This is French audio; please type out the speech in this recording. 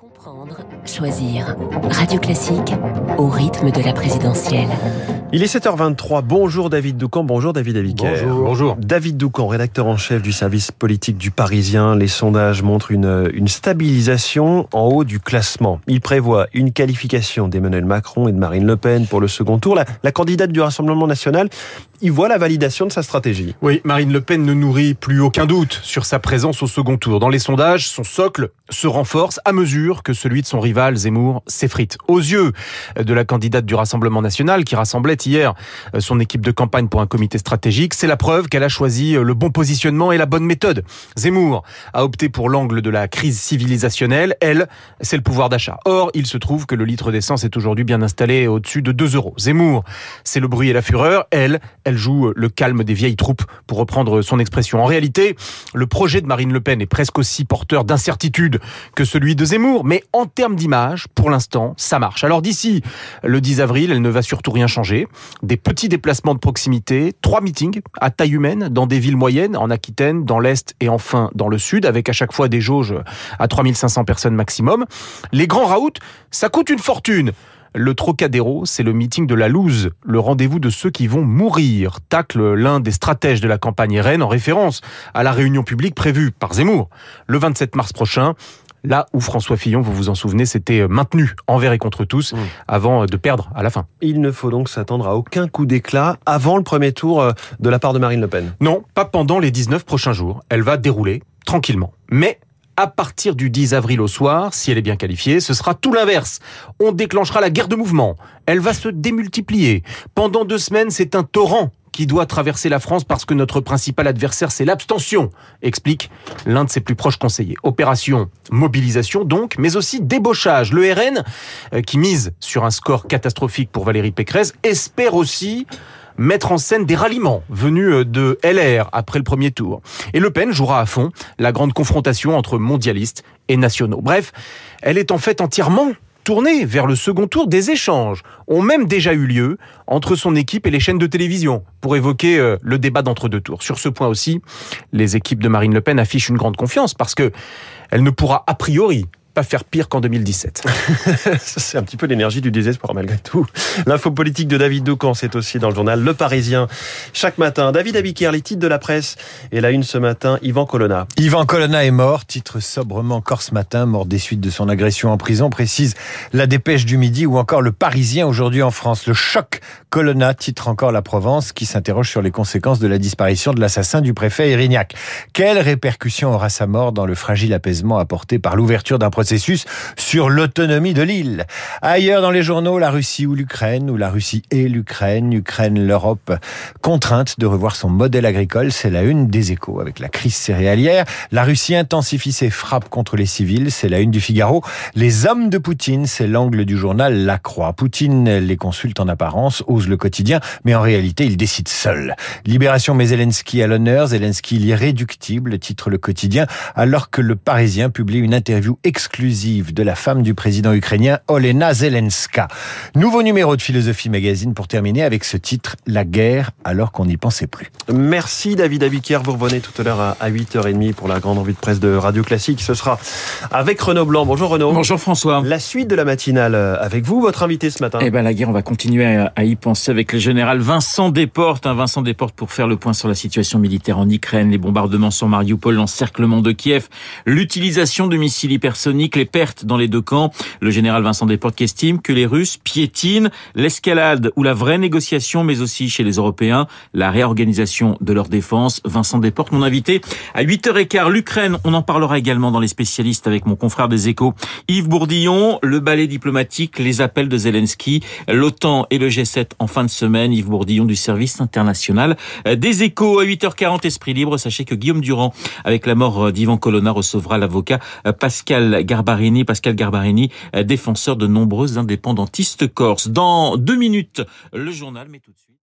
Comprendre, choisir. Radio Classique au rythme de la présidentielle. Il est 7h23. Bonjour David Doucan, bonjour David Abiker. Bonjour. Bonjour. David Doucan, rédacteur en chef du service politique du Parisien. Les sondages montrent une, une stabilisation en haut du classement. Il prévoit une qualification d'Emmanuel Macron et de Marine Le Pen pour le second tour. La, la candidate du Rassemblement national y voit la validation de sa stratégie. Oui, Marine Le Pen ne nourrit plus aucun doute sur sa présence au second tour. Dans les sondages, son socle se renforce à mesure que celui de son rival Zemmour s'effrite. Aux yeux de la candidate du Rassemblement national qui rassemblait hier son équipe de campagne pour un comité stratégique, c'est la preuve qu'elle a choisi le bon positionnement et la bonne méthode. Zemmour a opté pour l'angle de la crise civilisationnelle, elle, c'est le pouvoir d'achat. Or, il se trouve que le litre d'essence est aujourd'hui bien installé au-dessus de 2 euros. Zemmour, c'est le bruit et la fureur, elle, elle joue le calme des vieilles troupes, pour reprendre son expression. En réalité, le projet de Marine Le Pen est presque aussi porteur d'incertitude que celui de Zemmour, mais en termes d'image, pour l'instant, ça marche. Alors d'ici le 10 avril, elle ne va surtout rien changer. Des petits déplacements de proximité, trois meetings à taille humaine dans des villes moyennes, en Aquitaine, dans l'Est et enfin dans le Sud, avec à chaque fois des jauges à 3500 personnes maximum. Les grands raouts, ça coûte une fortune. Le Trocadéro, c'est le meeting de la loose, le rendez-vous de ceux qui vont mourir, tacle l'un des stratèges de la campagne RN en référence à la réunion publique prévue par Zemmour le 27 mars prochain. Là où François Fillon, vous vous en souvenez, s'était maintenu envers et contre tous avant de perdre à la fin. Il ne faut donc s'attendre à aucun coup d'éclat avant le premier tour de la part de Marine Le Pen. Non, pas pendant les 19 prochains jours. Elle va dérouler tranquillement. Mais à partir du 10 avril au soir, si elle est bien qualifiée, ce sera tout l'inverse. On déclenchera la guerre de mouvement. Elle va se démultiplier. Pendant deux semaines, c'est un torrent qui doit traverser la France parce que notre principal adversaire, c'est l'abstention, explique l'un de ses plus proches conseillers. Opération mobilisation donc, mais aussi débauchage. Le RN, qui mise sur un score catastrophique pour Valérie Pécresse, espère aussi mettre en scène des ralliements venus de LR après le premier tour. Et Le Pen jouera à fond la grande confrontation entre mondialistes et nationaux. Bref, elle est en fait entièrement tournée vers le second tour. Des échanges ont même déjà eu lieu entre son équipe et les chaînes de télévision pour évoquer le débat d'entre-deux tours. Sur ce point aussi, les équipes de Marine Le Pen affichent une grande confiance parce que elle ne pourra a priori pas faire pire qu'en 2017. c'est un petit peu l'énergie du désespoir malgré tout. L'info politique de David Doucan, c'est aussi dans le journal Le Parisien. Chaque matin, David Abiquière, les titres de la presse. Et la une ce matin, Yvan Colonna. Yvan Colonna est mort, titre sobrement encore ce matin, mort des suites de son agression en prison, précise la dépêche du midi ou encore Le Parisien aujourd'hui en France. Le choc Colonna, titre encore la Provence, qui s'interroge sur les conséquences de la disparition de l'assassin du préfet Erignac. Quelle répercussion aura sa mort dans le fragile apaisement apporté par l'ouverture d'un processus sur l'autonomie de l'île. Ailleurs dans les journaux, la Russie ou l'Ukraine, ou la Russie et l'Ukraine, Ukraine, l'Europe, contrainte de revoir son modèle agricole, c'est la une des échos avec la crise céréalière. La Russie intensifie ses frappes contre les civils, c'est la une du Figaro. Les hommes de Poutine, c'est l'angle du journal La Croix. Poutine les consulte en apparence, ose le quotidien, mais en réalité, il décide seul. Libération mais Zelensky à l'honneur, Zelensky l'irréductible, titre le quotidien, alors que le Parisien publie une interview exclusive de la femme du président ukrainien Olena Zelenska. Nouveau numéro de Philosophie Magazine pour terminer avec ce titre La guerre alors qu'on n'y pensait plus. Merci David Abiquière. Vous revenez tout à l'heure à 8h30 pour la grande envie de presse de Radio Classique. Ce sera avec Renaud Blanc. Bonjour Renaud. Bonjour François. La suite de la matinale avec vous, votre invité ce matin. Eh ben la guerre, on va continuer à y penser avec le général Vincent Desportes. Un Vincent Desportes pour faire le point sur la situation militaire en Ukraine, les bombardements sur Mariupol, l'encerclement de Kiev, l'utilisation de missiles hypersoniques, les pertes dans les deux camps. Le général Vincent Desportes estime que les Russes piétinent l'escalade ou la vraie négociation, mais aussi chez les Européens, la réorganisation de leur défense. Vincent Desportes, mon invité à 8h15. L'Ukraine, on en parlera également dans les spécialistes avec mon confrère des échos, Yves Bourdillon, le ballet diplomatique, les appels de Zelensky, l'OTAN et le G7 en fin de semaine. Yves Bourdillon du service international des échos à 8h40, Esprit Libre. Sachez que Guillaume Durand, avec la mort d'Ivan Colonna, recevra l'avocat Pascal Garbarini. Pascal Garbarini, défenseur de nombreux indépendantistes corses. Dans deux minutes, le journal, mais tout de suite.